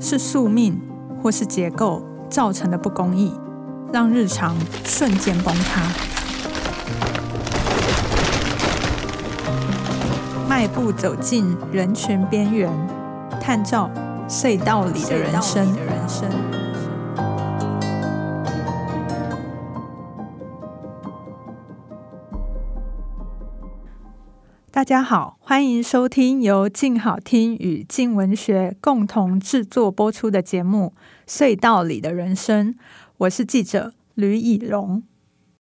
是宿命或是结构造成的不公义，让日常瞬间崩塌。迈步走进人群边缘，探照隧道里的人生。大家好，欢迎收听由静好听与静文学共同制作播出的节目《隧道里的人生》。我是记者吕以荣。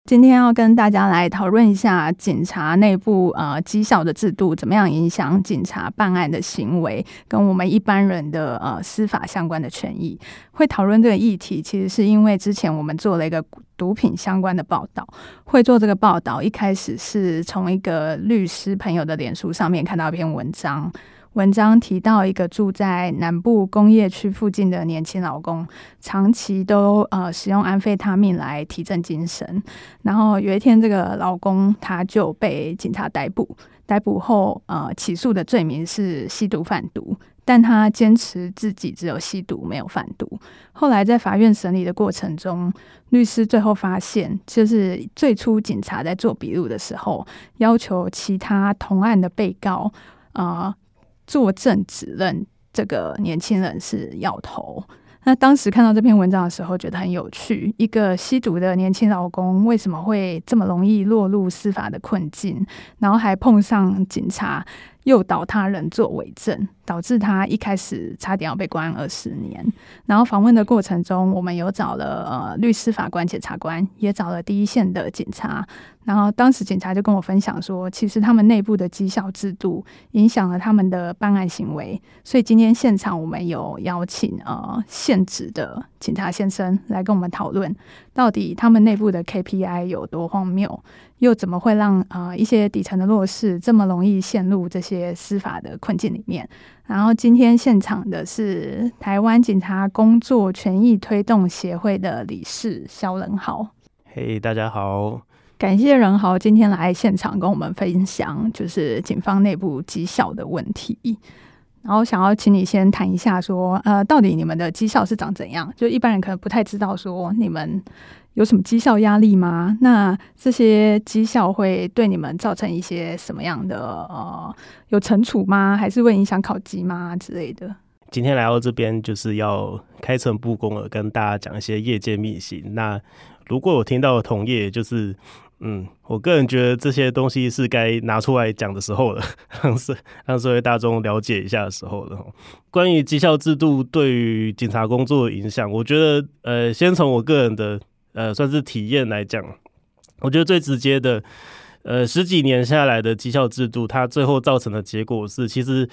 今天要跟大家来讨论一下警察内部呃绩效的制度怎么样影响警察办案的行为，跟我们一般人的呃司法相关的权益。会讨论这个议题，其实是因为之前我们做了一个毒品相关的报道。会做这个报道，一开始是从一个律师朋友的脸书上面看到一篇文章。文章提到一个住在南部工业区附近的年轻老公，长期都呃使用安非他命来提振精神。然后有一天，这个老公他就被警察逮捕。逮捕后，呃，起诉的罪名是吸毒贩毒，但他坚持自己只有吸毒没有贩毒。后来在法院审理的过程中，律师最后发现，就是最初警察在做笔录的时候，要求其他同案的被告啊。作证指认这个年轻人是要头。那当时看到这篇文章的时候，觉得很有趣。一个吸毒的年轻老公为什么会这么容易落入司法的困境？然后还碰上警察诱导他人作伪证，导致他一开始差点要被关二十年。然后访问的过程中，我们有找了呃律师、法官、检察官，也找了第一线的警察。然后当时警察就跟我分享说，其实他们内部的绩效制度影响了他们的办案行为。所以今天现场我们有邀请呃现职的警察先生来跟我们讨论，到底他们内部的 KPI 有多荒谬，又怎么会让呃一些底层的弱势这么容易陷入这些司法的困境里面？然后今天现场的是台湾警察工作权益推动协会的理事肖仁豪。嘿，大家好。感谢仁豪今天来现场跟我们分享，就是警方内部绩效的问题。然后想要请你先谈一下，说呃，到底你们的绩效是长怎样？就一般人可能不太知道，说你们有什么绩效压力吗？那这些绩效会对你们造成一些什么样的呃，有惩处吗？还是会影响考级吗之类的？今天来到这边就是要开诚布公的跟大家讲一些业界秘辛。那如果我听到的同业就是。嗯，我个人觉得这些东西是该拿出来讲的时候了，让社让社会大众了解一下的时候了。关于绩效制度对于警察工作的影响，我觉得，呃，先从我个人的呃算是体验来讲，我觉得最直接的，呃，十几年下来的绩效制度，它最后造成的结果是，其实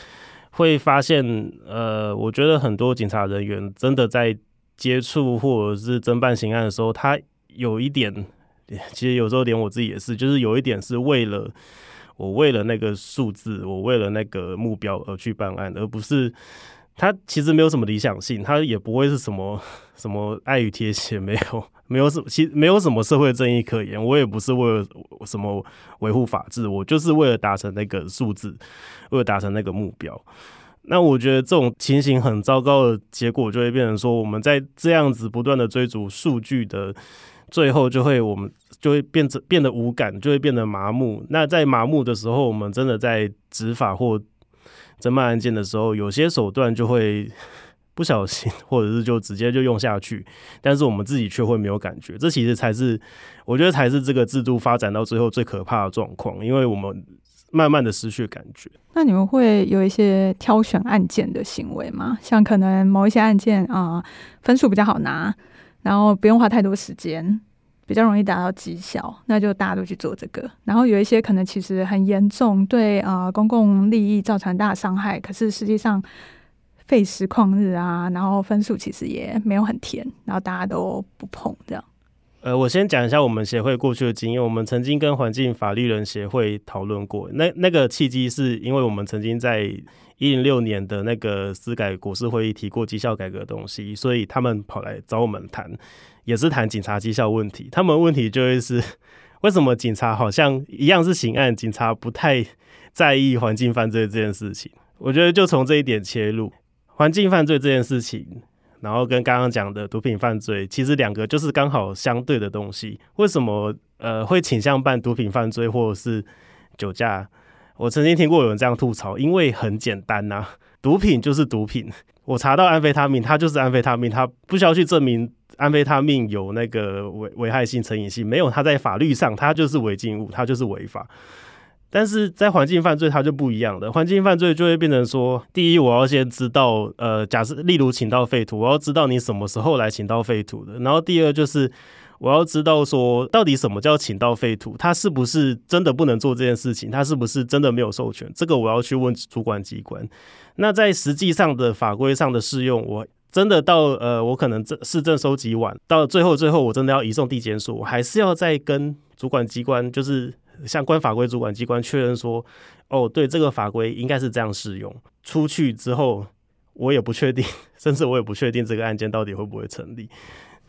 会发现，呃，我觉得很多警察人员真的在接触或者是侦办刑案的时候，他有一点。其实有时候连我自己也是，就是有一点是为了我为了那个数字，我为了那个目标而去办案，而不是他其实没有什么理想性，他也不会是什么什么爱与贴切，没有没有什么，其没有什么社会正义可言。我也不是为了什么维护法治，我就是为了达成那个数字，为了达成那个目标。那我觉得这种情形很糟糕的结果，就会变成说我们在这样子不断的追逐数据的。最后就会我们就会变成变得无感，就会变得麻木。那在麻木的时候，我们真的在执法或侦办案件的时候，有些手段就会不小心，或者是就直接就用下去，但是我们自己却会没有感觉。这其实才是我觉得才是这个制度发展到最后最可怕的状况，因为我们慢慢的失去感觉。那你们会有一些挑选案件的行为吗？像可能某一些案件啊，分数比较好拿。然后不用花太多时间，比较容易达到绩效，那就大家都去做这个。然后有一些可能其实很严重，对啊公共利益造成大伤害，可是实际上费时旷日啊，然后分数其实也没有很甜，然后大家都不碰这样。呃，我先讲一下我们协会过去的经验。我们曾经跟环境法律人协会讨论过，那那个契机是因为我们曾经在一零六年的那个司改国事会议提过绩效改革的东西，所以他们跑来找我们谈，也是谈警察绩效问题。他们问题就会是，为什么警察好像一样是刑案，警察不太在意环境犯罪这件事情？我觉得就从这一点切入。环境犯罪这件事情，然后跟刚刚讲的毒品犯罪，其实两个就是刚好相对的东西。为什么呃会倾向办毒品犯罪或者是酒驾？我曾经听过有人这样吐槽，因为很简单呐，毒品就是毒品。我查到安非他命，它就是安非他命，它不需要去证明安非他命有那个危危害性、成瘾性，没有，它在法律上它就是违禁物，它就是违法。但是在环境犯罪，它就不一样的。环境犯罪就会变成说，第一，我要先知道，呃，假设例如请到废土，我要知道你什么时候来请到废土的。然后第二就是。我要知道说，到底什么叫请到废土？他是不是真的不能做这件事情？他是不是真的没有授权？这个我要去问主管机关。那在实际上的法规上的适用，我真的到呃，我可能这市政收集完，到最后最后我真的要移送地检署，我还是要再跟主管机关，就是相关法规主管机关确认说，哦，对，这个法规应该是这样适用。出去之后，我也不确定，甚至我也不确定这个案件到底会不会成立。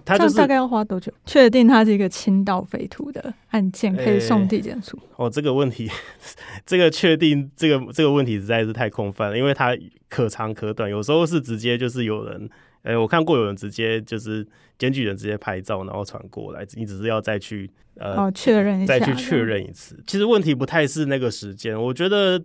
他就是大概要花多久确定他是一个倾倒匪徒的案件可以送地检署？哦，这个问题，这个确定这个这个问题实在是太空泛了，因为它可长可短，有时候是直接就是有人，哎，我看过有人直接就是检举人直接拍照然后传过来，你只是要再去呃确认一下再去确认一次。其实问题不太是那个时间，我觉得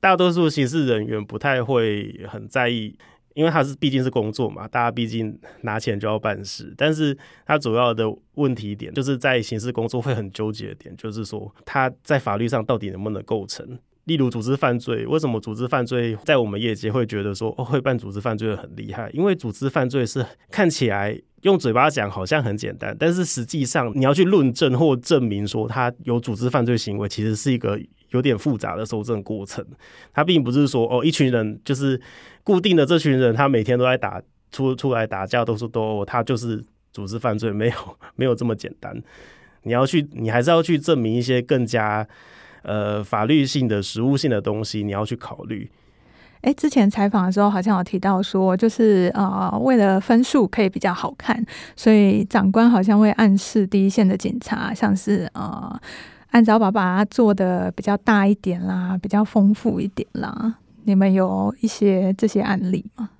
大多数刑事人员不太会很在意。因为他是毕竟是工作嘛，大家毕竟拿钱就要办事，但是他主要的问题点就是在刑事工作会很纠结的点，就是说他在法律上到底能不能构成？例如组织犯罪，为什么组织犯罪在我们业界会觉得说哦会办组织犯罪很厉害？因为组织犯罪是看起来用嘴巴讲好像很简单，但是实际上你要去论证或证明说他有组织犯罪行为，其实是一个。有点复杂的搜证过程，他并不是说哦，一群人就是固定的这群人，他每天都在打出出来打架，都是都他就是组织犯罪，没有 没有这么简单。你要去，你还是要去证明一些更加呃法律性的实务性的东西，你要去考虑。哎，之前采访的时候好像有提到说，就是呃，为了分数可以比较好看，所以长官好像会暗示第一线的警察，像是呃。按照把把它做的比较大一点啦，比较丰富一点啦。你们有一些这些案例吗？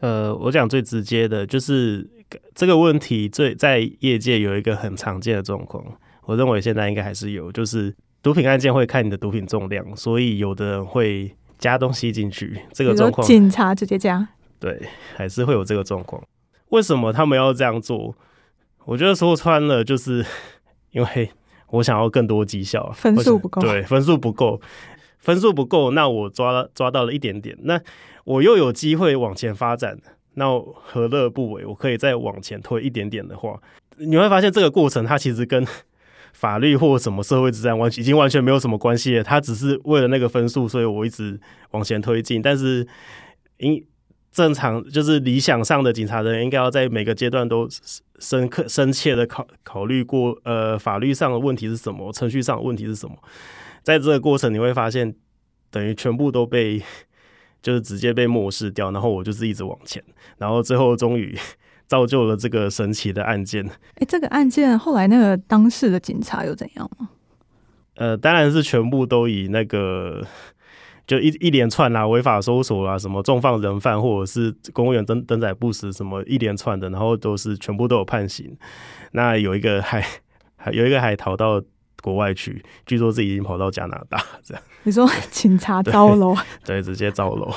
呃，我讲最直接的就是这个问题，最在业界有一个很常见的状况。我认为现在应该还是有，就是毒品案件会看你的毒品重量，所以有的人会加东西进去。这个状况，警察直接加，对，还是会有这个状况。为什么他们要这样做？我觉得说穿了，就是因为。我想要更多绩效，分数不够，对，分数不够，分数不够，那我抓抓到了一点点，那我又有机会往前发展，那何乐不为？我可以再往前推一点点的话，你会发现这个过程它其实跟法律或什么社会治安完已经完全没有什么关系了，它只是为了那个分数，所以我一直往前推进，但是因。正常就是理想上的警察人员应该要在每个阶段都深刻深切的考考虑过，呃，法律上的问题是什么，程序上的问题是什么。在这个过程，你会发现等于全部都被就是直接被漠视掉，然后我就是一直往前，然后最后终于造就了这个神奇的案件。哎，这个案件后来那个当事的警察又怎样吗？呃，当然是全部都以那个。就一一连串啦，违法搜索啦，什么重放人犯，或者是公务员登登载不实，什么一连串的，然后都是全部都有判刑。那有一个还还有一个还逃到国外去，据说自己已经跑到加拿大这样。你说 警察招楼？对，直接招楼。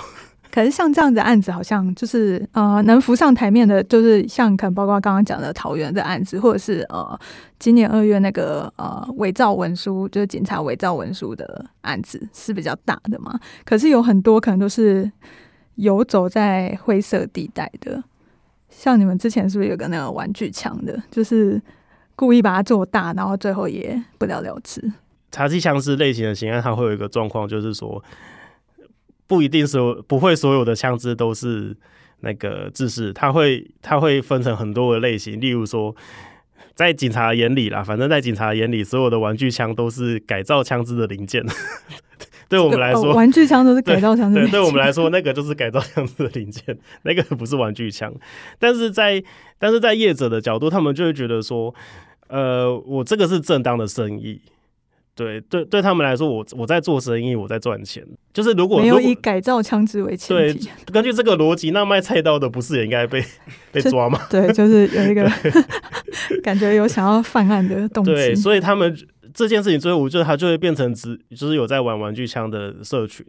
可是像这样的案子，好像就是呃，能浮上台面的，就是像可能包括刚刚讲的桃园的案子，或者是呃，今年二月那个呃伪造文书，就是警察伪造文书的案子是比较大的嘛。可是有很多可能都是游走在灰色地带的，像你们之前是不是有个那个玩具枪的，就是故意把它做大，然后最后也不了了之。查缉枪支类型的刑案，它会有一个状况，就是说。不一定所不会所有的枪支都是那个制式，它会它会分成很多的类型。例如说，在警察眼里啦，反正在警察眼里，所有的玩具枪都是改造枪支的零件。对我们来说，玩具枪都是改造枪支。对，对我们来说，那个就是改造枪支的零件，那个不是玩具枪。但是在但是在业者的角度，他们就会觉得说，呃，我这个是正当的生意。对对，对他们来说，我我在做生意，我在赚钱。就是如果没有以改造枪支为前对提，，根据这个逻辑，那卖菜刀的不是也应该被 被抓吗？对，就是有一个 感觉有想要犯案的动对，机。所以他们这件事情最后，就是他就会变成只就是有在玩玩具枪的社群，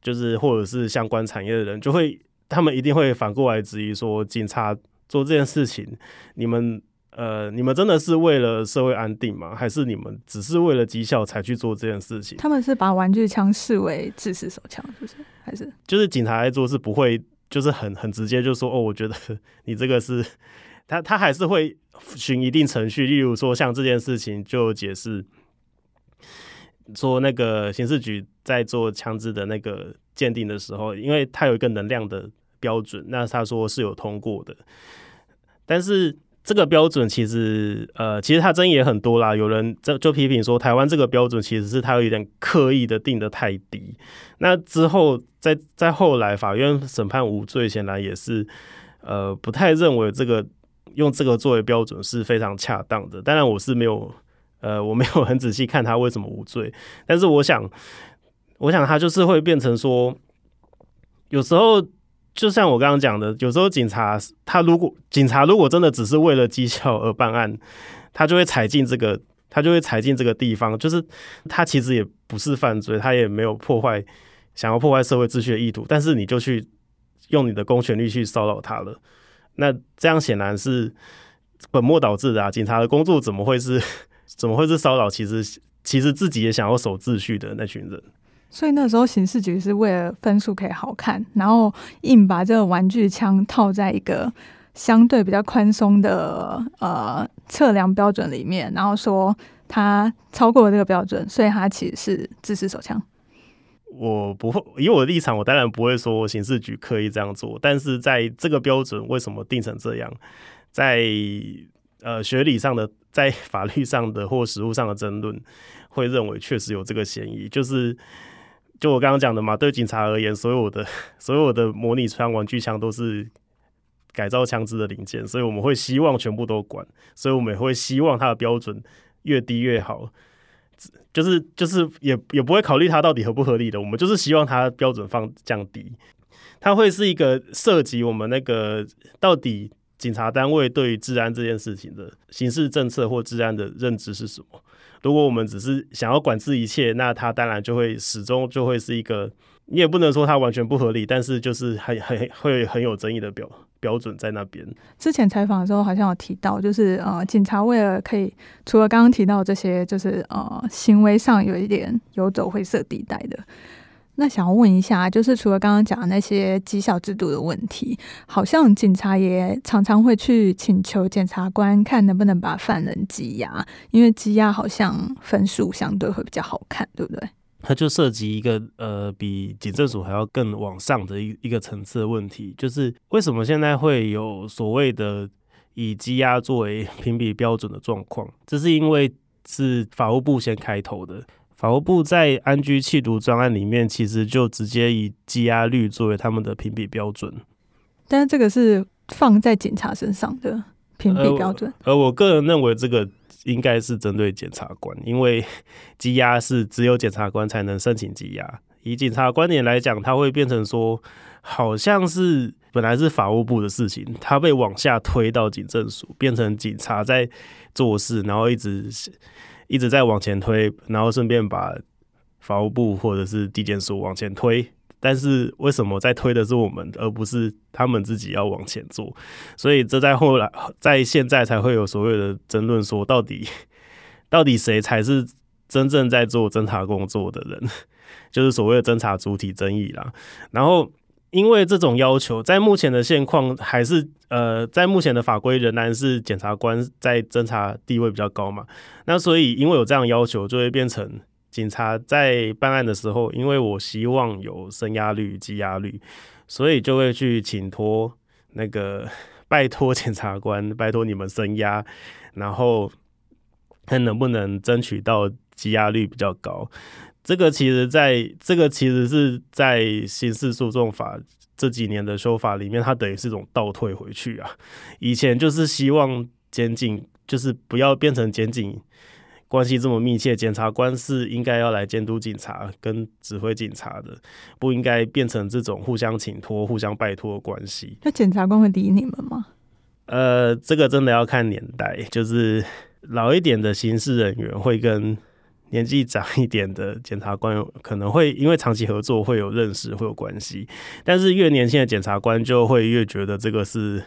就是或者是相关产业的人，就会他们一定会反过来质疑说，警察做这件事情，你们呃，你们真的是为了社会安定吗？还是你们只是为了绩效才去做这件事情？他们是把玩具枪视为制式手枪，是不是？还是就是警察来做是不会，就是很很直接就说哦，我觉得 你这个是，他他还是会循一定程序，例如说像这件事情就解释说那个刑事局在做枪支的那个鉴定的时候，因为他有一个能量的标准，那他说是有通过的，但是。这个标准其实，呃，其实它争议也很多啦。有人就就批评说，台湾这个标准其实是它有点刻意的定的太低。那之后，在在后来，法院审判无罪，显然也是呃不太认为这个用这个作为标准是非常恰当的。当然，我是没有呃我没有很仔细看他为什么无罪，但是我想，我想他就是会变成说，有时候就像我刚刚讲的，有时候警察他如果警察如果真的只是为了绩效而办案，他就会踩进这个。他就会踩进这个地方，就是他其实也不是犯罪，他也没有破坏想要破坏社会秩序的意图，但是你就去用你的公权力去骚扰他了，那这样显然是本末倒置的啊！警察的工作怎么会是 怎么会是骚扰？其实其实自己也想要守秩序的那群人。所以那时候刑事局是为了分数可以好看，然后硬把这个玩具枪套在一个相对比较宽松的呃测量标准里面，然后说它超过了这个标准，所以它其实是制式手枪。我不会以我的立场，我当然不会说刑事局刻意这样做，但是在这个标准为什么定成这样，在呃学理上的、在法律上的或实务上的争论，会认为确实有这个嫌疑。就是就我刚刚讲的嘛，对警察而言，所有的 所有的模拟枪、玩具枪都是改造枪支的零件，所以我们会希望全部都管，所以我们也会希望它的标准越低越好。就是就是也也不会考虑它到底合不合理的，我们就是希望它标准放降低，它会是一个涉及我们那个到底警察单位对于治安这件事情的刑事政策或治安的认知是什么。如果我们只是想要管制一切，那它当然就会始终就会是一个，你也不能说它完全不合理，但是就是很很会很有争议的标标准在那边。之前采访的时候好像有提到，就是呃，警察为了可以除了刚刚提到这些，就是呃行为上有一点游走灰色地带的。那想要问一下，就是除了刚刚讲的那些绩效制度的问题，好像警察也常常会去请求检察官看能不能把犯人羁押，因为羁押好像分数相对会比较好看，对不对？它就涉及一个呃比警政署还要更往上的一一个层次的问题，就是为什么现在会有所谓的以羁押作为评比标准的状况？这是因为是法务部先开头的，法务部在安居弃毒专案里面，其实就直接以羁押率作为他们的评比标准。但是这个是放在警察身上的评比标准，而我个人认为这个应该是针对检察官，因为羁押是只有检察官才能申请羁押。以警察观点来讲，他会变成说，好像是本来是法务部的事情，他被往下推到警政署，变成警察在做事，然后一直一直在往前推，然后顺便把法务部或者是地检署往前推。但是为什么在推的是我们，而不是他们自己要往前做？所以这在后来，在现在才会有所谓的争论，说到底 到底谁才是真正在做侦查工作的人，就是所谓的侦查主体争议啦。然后因为这种要求，在目前的现况还是呃，在目前的法规仍然是检察官在侦查地位比较高嘛。那所以因为有这样要求，就会变成。警察在办案的时候，因为我希望有升压率、积压率，所以就会去请托那个拜托检察官，拜托你们升压，然后看能不能争取到积压率比较高。这个其实在这个其实是在刑事诉讼法这几年的修法里面，它等于是一种倒退回去啊。以前就是希望检警就是不要变成检警。关系这么密切，检察官是应该要来监督警察跟指挥警察的，不应该变成这种互相请托、互相拜托的关系。那检察官会理你们吗？呃，这个真的要看年代，就是老一点的刑事人员会跟年纪长一点的检察官可能会因为长期合作会有认识、会有关系，但是越年轻的检察官就会越觉得这个是。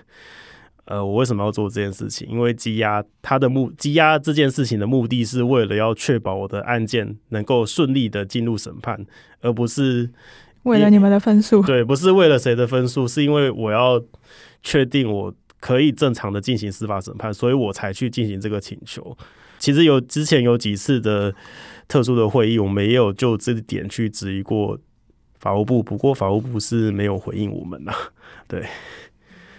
呃，我为什么要做这件事情？因为羁押他的目羁押这件事情的目的是为了要确保我的案件能够顺利的进入审判，而不是为了你们的分数。对，不是为了谁的分数，是因为我要确定我可以正常的进行司法审判，所以我才去进行这个请求。其实有之前有几次的特殊的会议，我们也有就这点去质疑过法务部，不过法务部是没有回应我们呐。对。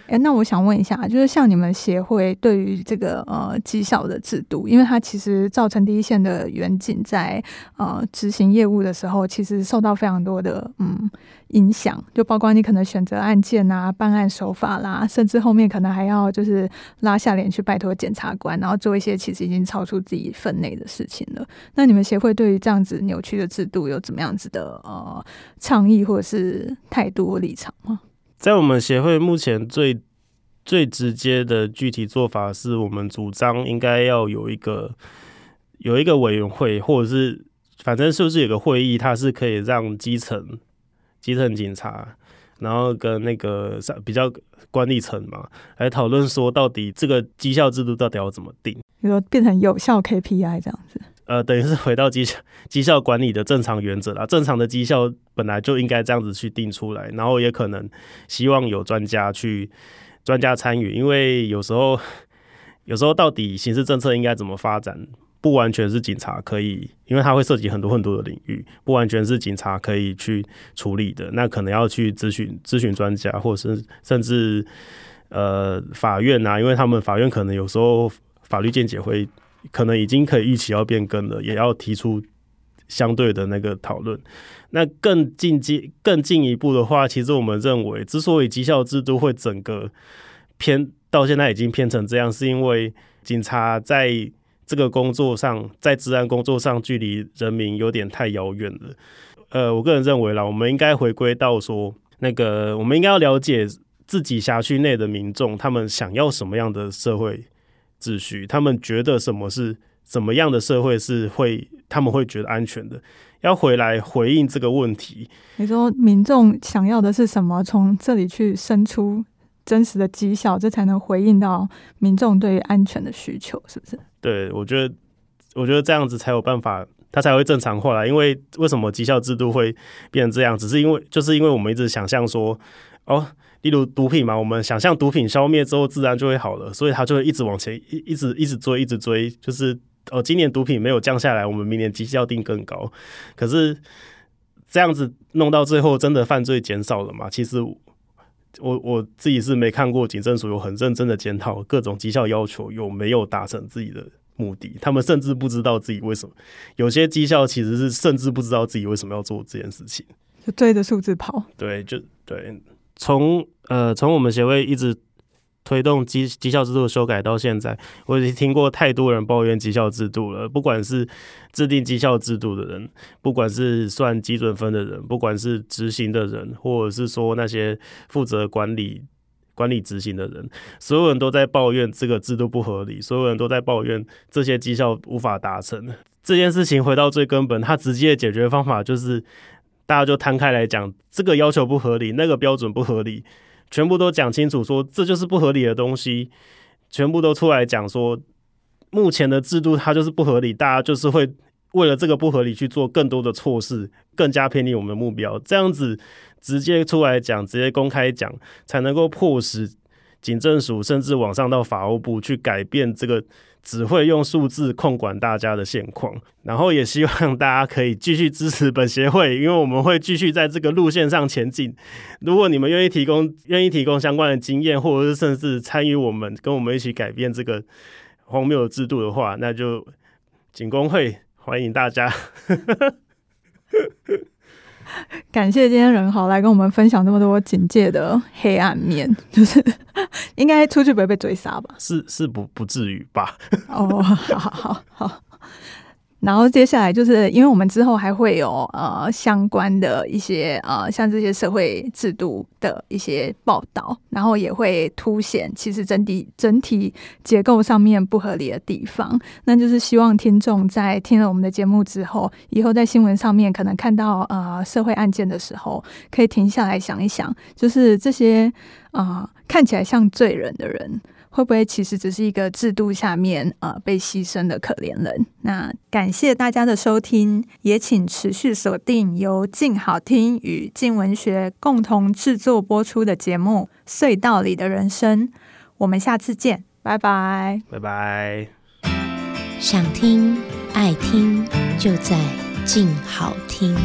哎，那我想问一下，就是像你们协会对于这个呃绩效的制度，因为它其实造成第一线的远景在呃执行业务的时候，其实受到非常多的嗯影响，就包括你可能选择案件啊、办案手法啦，甚至后面可能还要就是拉下脸去拜托检察官，然后做一些其实已经超出自己分内的事情了。那你们协会对于这样子扭曲的制度有怎么样子的呃倡议或者是态度立场吗？在我们协会目前最最直接的具体做法，是我们主张应该要有一个有一个委员会，或者是反正是不是有个会议，它是可以让基层基层警察，然后跟那个比较管理层嘛，来讨论说到底这个绩效制度到底要怎么定，比如说变成有效 KPI 这样子。呃，等于是回到绩效绩效管理的正常原则啦。正常的绩效本来就应该这样子去定出来，然后也可能希望有专家去专家参与，因为有时候有时候到底刑事政策应该怎么发展，不完全是警察可以，因为它会涉及很多很多的领域，不完全是警察可以去处理的。那可能要去咨询咨询专家，或者是甚至呃法院啊，因为他们法院可能有时候法律见解会。可能已经可以预期要变更了，也要提出相对的那个讨论。那更进阶、更进一步的话，其实我们认为，之所以绩效制度会整个偏到现在已经偏成这样，是因为警察在这个工作上，在治安工作上，距离人民有点太遥远了。呃，我个人认为啦，我们应该回归到说，那个我们应该要了解自己辖区内的民众，他们想要什么样的社会。秩序，他们觉得什么是怎么样的社会是会，他们会觉得安全的，要回来回应这个问题。你说民众想要的是什么？从这里去生出真实的绩效，这才能回应到民众对于安全的需求，是不是？对，我觉得，我觉得这样子才有办法，它才会正常化来。因为为什么绩效制度会变成这样？只是因为，就是因为我们一直想象说，哦。例如毒品嘛，我们想象毒品消灭之后自然就会好了，所以他就会一直往前一一直一直追一直追，就是哦，今年毒品没有降下来，我们明年绩效定更高。可是这样子弄到最后，真的犯罪减少了嘛？其实我我自己是没看过警政署有很认真的检讨各种绩效要求有没有达成自己的目的，他们甚至不知道自己为什么有些绩效其实是甚至不知道自己为什么要做这件事情，就追着数字跑。对，就对。从呃，从我们协会一直推动绩绩效制度修改到现在，我已经听过太多人抱怨绩效制度了。不管是制定绩效制度的人，不管是算基准分的人，不管是执行的人，或者是说那些负责管理、管理执行的人，所有人都在抱怨这个制度不合理，所有人都在抱怨这些绩效无法达成。这件事情回到最根本，它直接的解决方法就是。大家就摊开来讲，这个要求不合理，那个标准不合理，全部都讲清楚，说这就是不合理的东西，全部都出来讲说，目前的制度它就是不合理，大家就是会为了这个不合理去做更多的措施，更加偏离我们的目标，这样子直接出来讲，直接公开讲，才能够迫使警政署甚至往上到法务部去改变这个。只会用数字控管大家的现况，然后也希望大家可以继续支持本协会，因为我们会继续在这个路线上前进。如果你们愿意提供、愿意提供相关的经验，或者是甚至参与我们、跟我们一起改变这个荒谬的制度的话，那就警工会欢迎大家。感谢今天人豪来跟我们分享这么多警戒的黑暗面，就是应该出去不会被追杀吧？是是不不至于吧？哦，好好好好，然后接下来就是因为我们之后还会有呃相关的一些呃像这些社会制度的一些报道，然后也会凸显其实整体整体结构上面不合理的地方。那就是希望听众在听了我们的节目之后，以后在新闻上面可能看到呃社会案件的时候，可以停下来想一想，就是这些啊看起来像罪人的人。会不会其实只是一个制度下面呃被牺牲的可怜人？那感谢大家的收听，也请持续锁定由静好听与静文学共同制作播出的节目《隧道里的人生》。我们下次见，拜拜，拜拜。想听爱听，就在静好听。